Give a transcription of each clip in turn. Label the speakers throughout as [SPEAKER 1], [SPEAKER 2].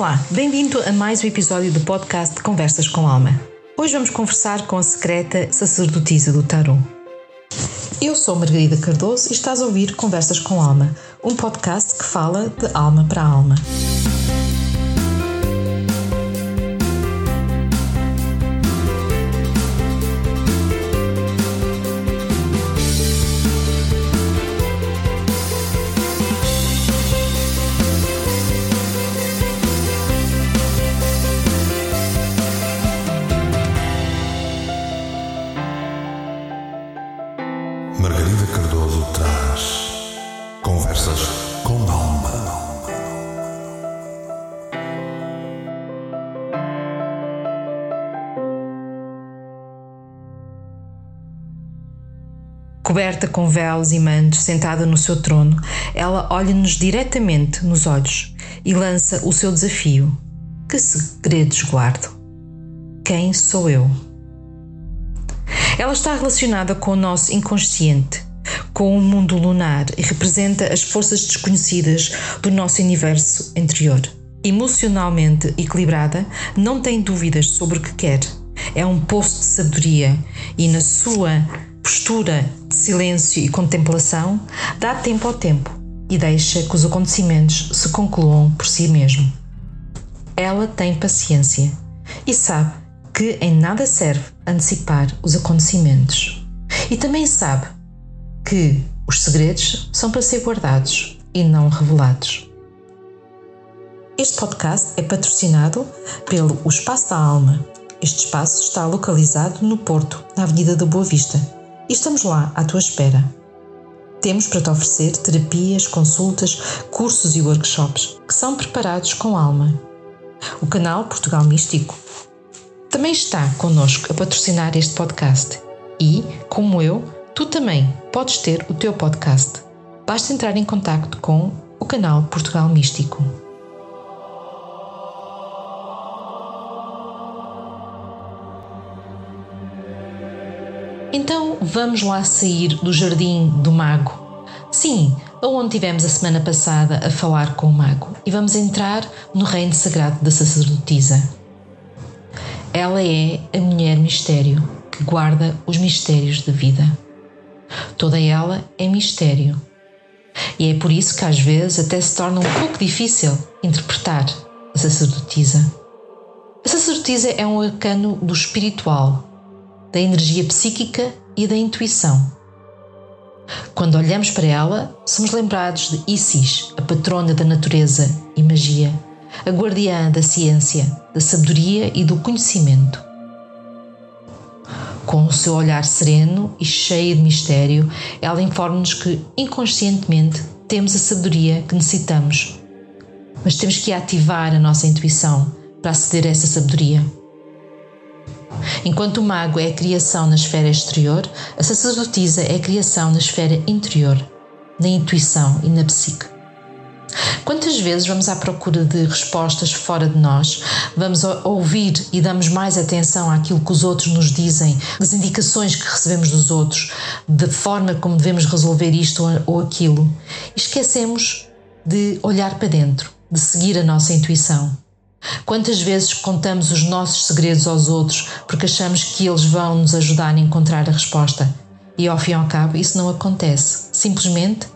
[SPEAKER 1] Olá, bem-vindo a mais um episódio do podcast Conversas com Alma. Hoje vamos conversar com a secreta sacerdotisa do Tarot. Eu sou Margarida Cardoso e estás a ouvir Conversas com Alma, um podcast que fala de alma para alma. Coberta com véus e mantos, sentada no seu trono, ela olha-nos diretamente nos olhos e lança o seu desafio: Que segredos guardo? Quem sou eu? Ela está relacionada com o nosso inconsciente, com o mundo lunar e representa as forças desconhecidas do nosso universo interior. Emocionalmente equilibrada, não tem dúvidas sobre o que quer. É um poço de sabedoria e, na sua postura de silêncio e contemplação, dá tempo ao tempo e deixa que os acontecimentos se concluam por si mesmo. Ela tem paciência e sabe que em nada serve antecipar os acontecimentos. E também sabe que os segredos são para ser guardados e não revelados. Este podcast é patrocinado pelo Espaço da Alma. Este espaço está localizado no Porto, na Avenida da Boa Vista, e estamos lá à tua espera. Temos para te oferecer terapias, consultas, cursos e workshops que são preparados com alma. O canal Portugal Místico também está connosco a patrocinar este podcast. E, como eu, tu também podes ter o teu podcast. Basta entrar em contato com o canal Portugal Místico. Então vamos lá sair do jardim do mago. Sim, aonde tivemos a semana passada a falar com o mago, e vamos entrar no reino sagrado da sacerdotisa. Ela é a mulher mistério que guarda os mistérios da vida. Toda ela é mistério. E é por isso que às vezes até se torna um pouco difícil interpretar a sacerdotisa. A sacerdotisa é um arcano do espiritual, da energia psíquica e da intuição. Quando olhamos para ela, somos lembrados de Isis, a patrona da natureza e magia a guardiã da ciência, da sabedoria e do conhecimento. Com o seu olhar sereno e cheio de mistério, ela informa-nos que, inconscientemente, temos a sabedoria que necessitamos, mas temos que ativar a nossa intuição para aceder a essa sabedoria. Enquanto o mago é a criação na esfera exterior, a sacerdotisa é a criação na esfera interior, na intuição e na psique. Quantas vezes vamos à procura de respostas fora de nós? Vamos ouvir e damos mais atenção àquilo que os outros nos dizem, das indicações que recebemos dos outros, da forma como devemos resolver isto ou aquilo. E esquecemos de olhar para dentro, de seguir a nossa intuição. Quantas vezes contamos os nossos segredos aos outros porque achamos que eles vão nos ajudar a encontrar a resposta? E ao fim e ao cabo, isso não acontece. Simplesmente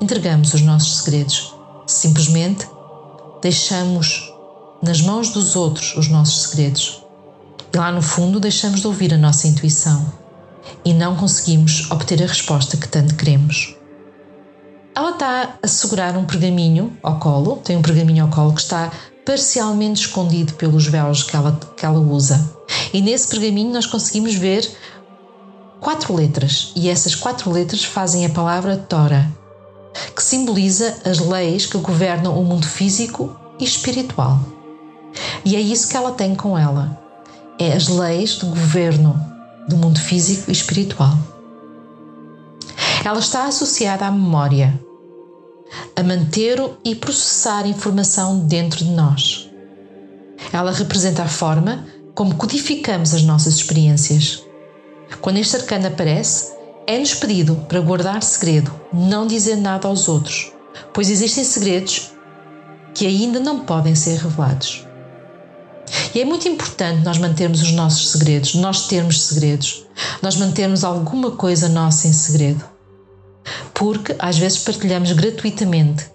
[SPEAKER 1] entregamos os nossos segredos. Simplesmente deixamos nas mãos dos outros os nossos segredos. E lá no fundo deixamos de ouvir a nossa intuição e não conseguimos obter a resposta que tanto queremos. Ela está a segurar um pergaminho ao colo, tem um pergaminho ao colo que está parcialmente escondido pelos véus que ela, que ela usa. E nesse pergaminho nós conseguimos ver quatro letras, e essas quatro letras fazem a palavra Tora, que simboliza as leis que governam o mundo físico e espiritual. E é isso que ela tem com ela: é as leis de governo do mundo físico e espiritual. Ela está associada à memória, a manter e processar informação dentro de nós. Ela representa a forma como codificamos as nossas experiências. Quando este arcano aparece, é-nos pedido para guardar segredo, não dizer nada aos outros, pois existem segredos que ainda não podem ser revelados. E é muito importante nós mantermos os nossos segredos, nós termos segredos, nós mantermos alguma coisa nossa em segredo. Porque às vezes partilhamos gratuitamente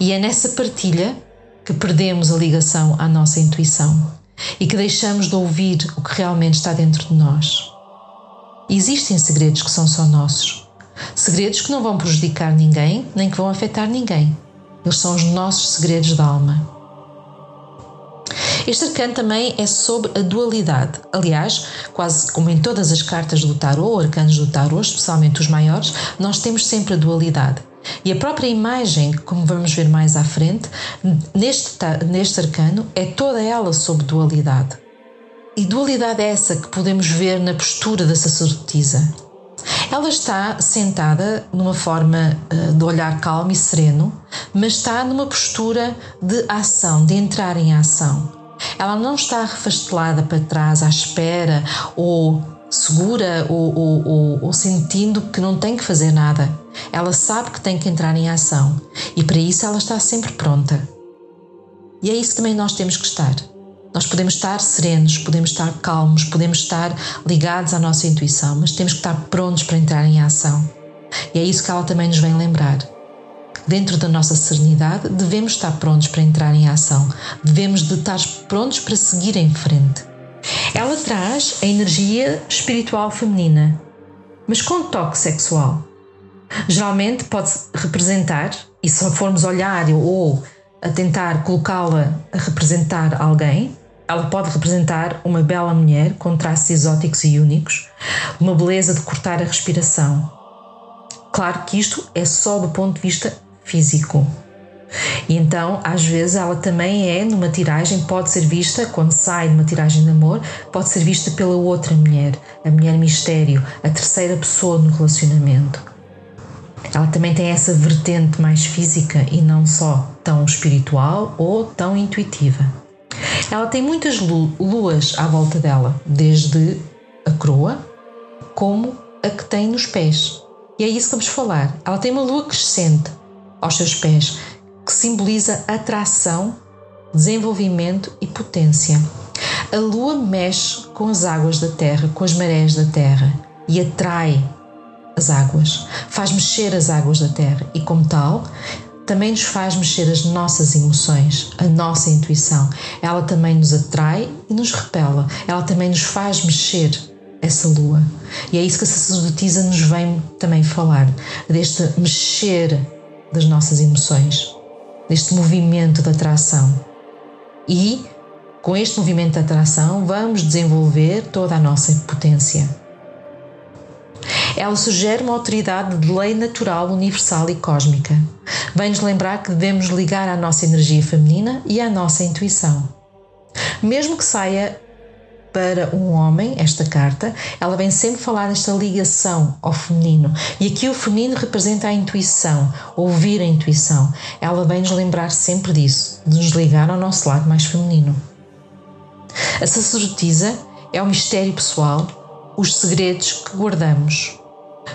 [SPEAKER 1] e é nessa partilha que perdemos a ligação à nossa intuição e que deixamos de ouvir o que realmente está dentro de nós. Existem segredos que são só nossos. Segredos que não vão prejudicar ninguém, nem que vão afetar ninguém. Eles são os nossos segredos da alma. Este arcano também é sobre a dualidade. Aliás, quase como em todas as cartas do tarot, arcanos do tarot, especialmente os maiores, nós temos sempre a dualidade. E a própria imagem, como vamos ver mais à frente, neste, neste arcano, é toda ela sobre dualidade. E dualidade é essa que podemos ver na postura da sacerdotisa. Ela está sentada numa forma eh, de olhar calmo e sereno, mas está numa postura de ação, de entrar em ação. Ela não está refastelada para trás à espera ou segura ou, ou, ou, ou, sentindo que não tem que fazer nada. Ela sabe que tem que entrar em ação e para isso ela está sempre pronta. E é isso que também nós temos que estar. Nós podemos estar serenos, podemos estar calmos, podemos estar ligados à nossa intuição, mas temos que estar prontos para entrar em ação. E é isso que ela também nos vem lembrar. Dentro da nossa serenidade, devemos estar prontos para entrar em ação, devemos de estar prontos para seguir em frente. Ela traz a energia espiritual feminina, mas com toque sexual. Geralmente pode representar, e se formos olhar ou a tentar colocá-la a representar alguém, ela pode representar uma bela mulher com traços exóticos e únicos, uma beleza de cortar a respiração. Claro que isto é só do ponto de vista físico. Então, às vezes, ela também é, numa tiragem, pode ser vista, quando sai numa tiragem de amor, pode ser vista pela outra mulher, a mulher mistério, a terceira pessoa no relacionamento. Ela também tem essa vertente mais física e não só tão espiritual ou tão intuitiva. Ela tem muitas luas à volta dela, desde a croa como a que tem nos pés. E é isso que vamos falar. Ela tem uma lua crescente aos seus pés, que simboliza atração, desenvolvimento e potência. A lua mexe com as águas da terra, com as marés da terra e atrai as águas, faz mexer as águas da terra e, como tal, também nos faz mexer as nossas emoções, a nossa intuição. Ela também nos atrai e nos repela. Ela também nos faz mexer essa lua. E é isso que a sacerdotisa nos vem também falar, deste mexer das nossas emoções deste movimento de atração. E, com este movimento de atração, vamos desenvolver toda a nossa potência. Ela sugere uma autoridade de lei natural, universal e cósmica. Vem-nos lembrar que devemos ligar à nossa energia feminina e à nossa intuição. Mesmo que saia para um homem, esta carta, ela vem sempre falar desta ligação ao feminino. E aqui o feminino representa a intuição, ouvir a intuição. Ela vem nos lembrar sempre disso, de nos ligar ao nosso lado mais feminino. A sacerdotisa é o mistério pessoal, os segredos que guardamos.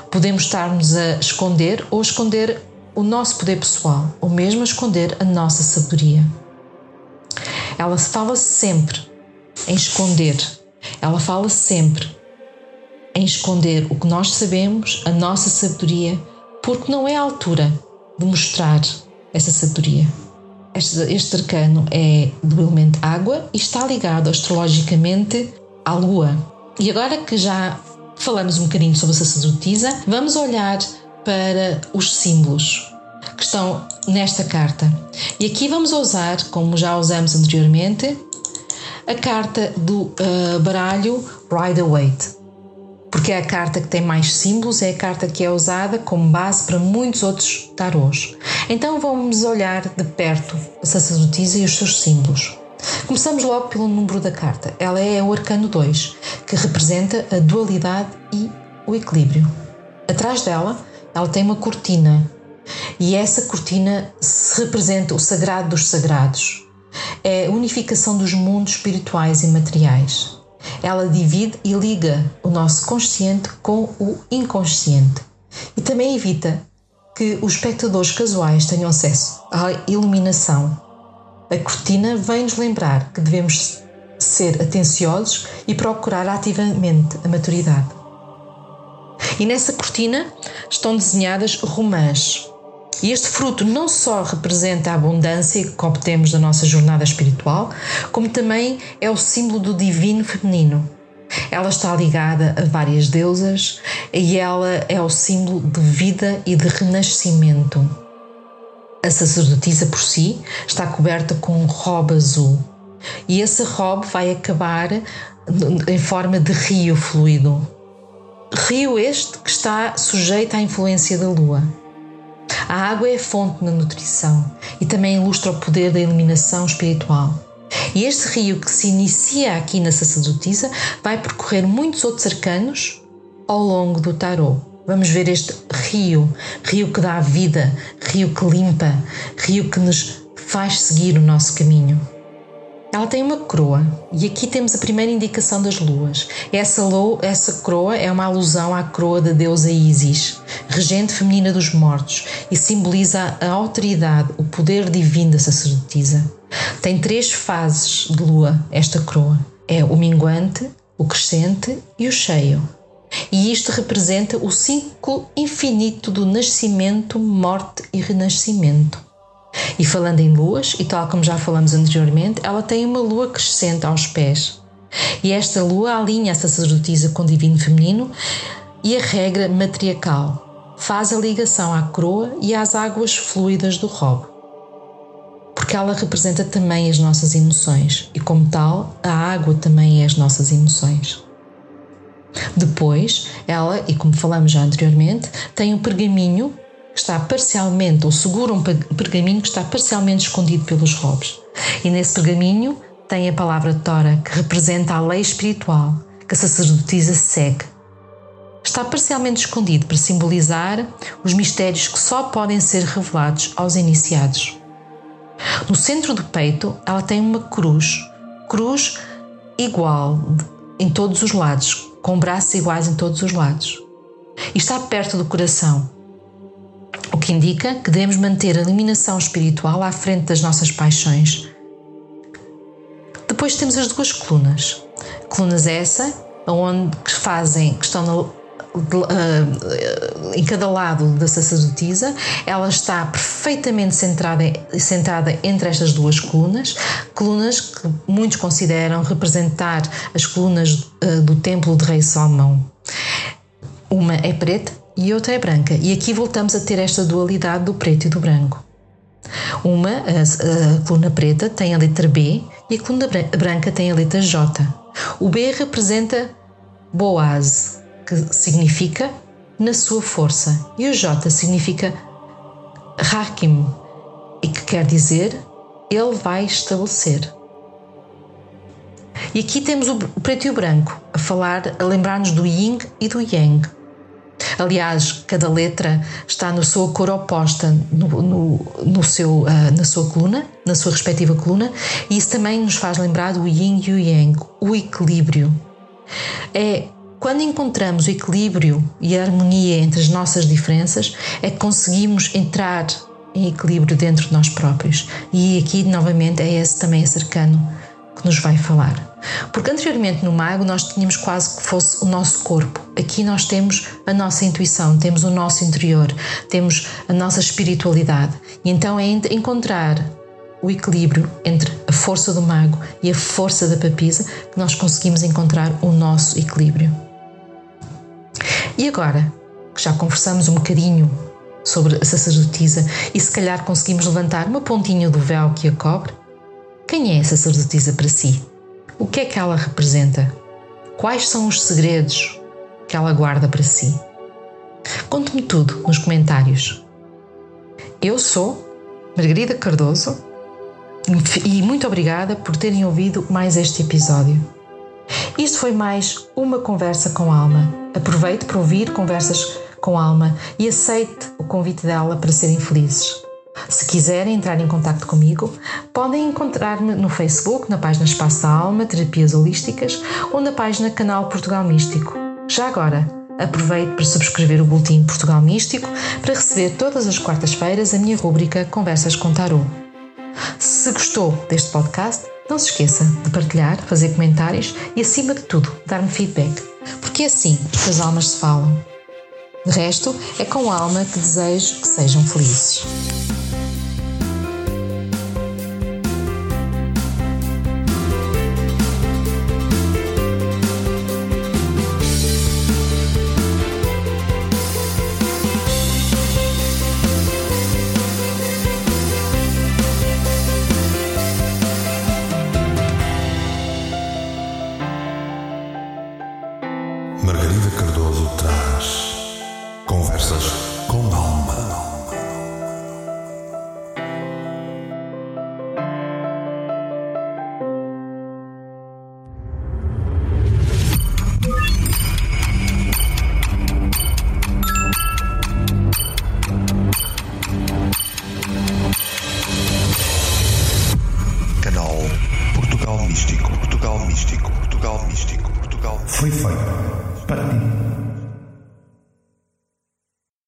[SPEAKER 1] Podemos estar-nos a esconder ou esconder o nosso poder pessoal, ou mesmo a esconder a nossa sabedoria. Ela fala sempre em esconder. Ela fala sempre em esconder o que nós sabemos, a nossa sabedoria, porque não é a altura de mostrar essa sabedoria. Este, este arcano é do elemento água e está ligado astrologicamente à lua. E agora que já falamos um bocadinho sobre a sacerdotisa, vamos olhar para os símbolos que estão nesta carta. E aqui vamos usar, como já usamos anteriormente, a carta do uh, baralho Rider Waite, porque é a carta que tem mais símbolos, é a carta que é usada como base para muitos outros tarôs. Então vamos olhar de perto a sacerdotisa e os seus símbolos. Começamos logo pelo número da carta. Ela é o arcano 2, que representa a dualidade e o equilíbrio. Atrás dela, ela tem uma cortina, e essa cortina representa o sagrado dos sagrados, é unificação dos mundos espirituais e materiais. Ela divide e liga o nosso consciente com o inconsciente e também evita que os espectadores casuais tenham acesso à iluminação A cortina vem-nos lembrar que devemos ser atenciosos e procurar ativamente a maturidade. E nessa cortina estão desenhadas romãs. E este fruto não só representa a abundância que obtemos da nossa jornada espiritual, como também é o símbolo do divino feminino. Ela está ligada a várias deusas e ela é o símbolo de vida e de renascimento. A sacerdotisa por si está coberta com um robe azul e esse robe vai acabar em forma de rio fluido. Rio este que está sujeito à influência da lua. A água é fonte na nutrição e também ilustra o poder da iluminação espiritual. E este rio que se inicia aqui na sacerdotisa vai percorrer muitos outros arcanos ao longo do tarô. Vamos ver este rio, rio que dá vida, rio que limpa, rio que nos faz seguir o nosso caminho. Ela tem uma coroa e aqui temos a primeira indicação das luas. Essa, lo, essa coroa é uma alusão à coroa da deusa Isis, regente feminina dos mortos, e simboliza a autoridade, o poder divino da sacerdotisa. Tem três fases de lua, esta coroa: é o minguante, o crescente e o cheio. E isto representa o ciclo infinito do nascimento, morte e renascimento. E falando em luas, e tal como já falamos anteriormente, ela tem uma lua crescente aos pés. E esta lua alinha a sacerdotisa com o divino feminino e a regra matriarcal. Faz a ligação à coroa e às águas fluidas do robe. Porque ela representa também as nossas emoções e, como tal, a água também é as nossas emoções. Depois, ela, e como falamos já anteriormente, tem um pergaminho que está parcialmente, ou segura um pergaminho que está parcialmente escondido pelos robes. E nesse pergaminho tem a palavra Tora, que representa a lei espiritual que a sacerdotisa segue. Está parcialmente escondido para simbolizar os mistérios que só podem ser revelados aos iniciados. No centro do peito, ela tem uma cruz, cruz igual em todos os lados, com braços iguais em todos os lados. E está perto do coração, que indica que devemos manter a iluminação espiritual à frente das nossas paixões. Depois temos as duas colunas. Colunas essa, onde que fazem, que estão no, uh, em cada lado da sacerdotisa, ela está perfeitamente centrada, centrada entre estas duas colunas, colunas que muitos consideram representar as colunas uh, do templo de Rei Salomão. Uma é preta e outra é branca. E aqui voltamos a ter esta dualidade do preto e do branco. Uma, a, a coluna preta, tem a letra B e a coluna branca tem a letra J. O B representa Boaz, que significa na sua força, e o J significa Hakim, e que quer dizer ele vai estabelecer. E aqui temos o preto e o branco, a falar, a lembrar-nos do yin e do yang. Aliás, cada letra está na sua cor oposta no, no, no seu, uh, na sua coluna, na sua respectiva coluna, e isso também nos faz lembrar do yin e o yang, o equilíbrio. É quando encontramos o equilíbrio e a harmonia entre as nossas diferenças, é que conseguimos entrar em equilíbrio dentro de nós próprios. E aqui, novamente, é esse também esse arcano que nos vai falar. Porque anteriormente no mago nós tínhamos quase que fosse o nosso corpo. Aqui nós temos a nossa intuição, temos o nosso interior, temos a nossa espiritualidade. E então é encontrar o equilíbrio entre a força do mago e a força da papisa que nós conseguimos encontrar o nosso equilíbrio. E agora que já conversamos um bocadinho sobre a sacerdotisa e se calhar conseguimos levantar uma pontinha do véu que a cobre, quem é a sacerdotisa para si? O que é que ela representa? Quais são os segredos que ela guarda para si? Conte-me tudo nos comentários. Eu sou Margarida Cardoso e muito obrigada por terem ouvido mais este episódio. Isto foi mais uma conversa com alma. Aproveite para ouvir conversas com alma e aceite o convite dela para serem felizes. Se quiserem entrar em contato comigo, podem encontrar-me no Facebook, na página Espaço da Alma, Terapias Holísticas, ou na página Canal Portugal Místico. Já agora, aproveite para subscrever o Boletim Portugal Místico para receber todas as quartas-feiras a minha rúbrica Conversas com Tarot. Se gostou deste podcast, não se esqueça de partilhar, fazer comentários e, acima de tudo, dar-me feedback, porque é assim que as almas se falam. De resto, é com alma que desejo que sejam felizes.
[SPEAKER 2] Com Alma.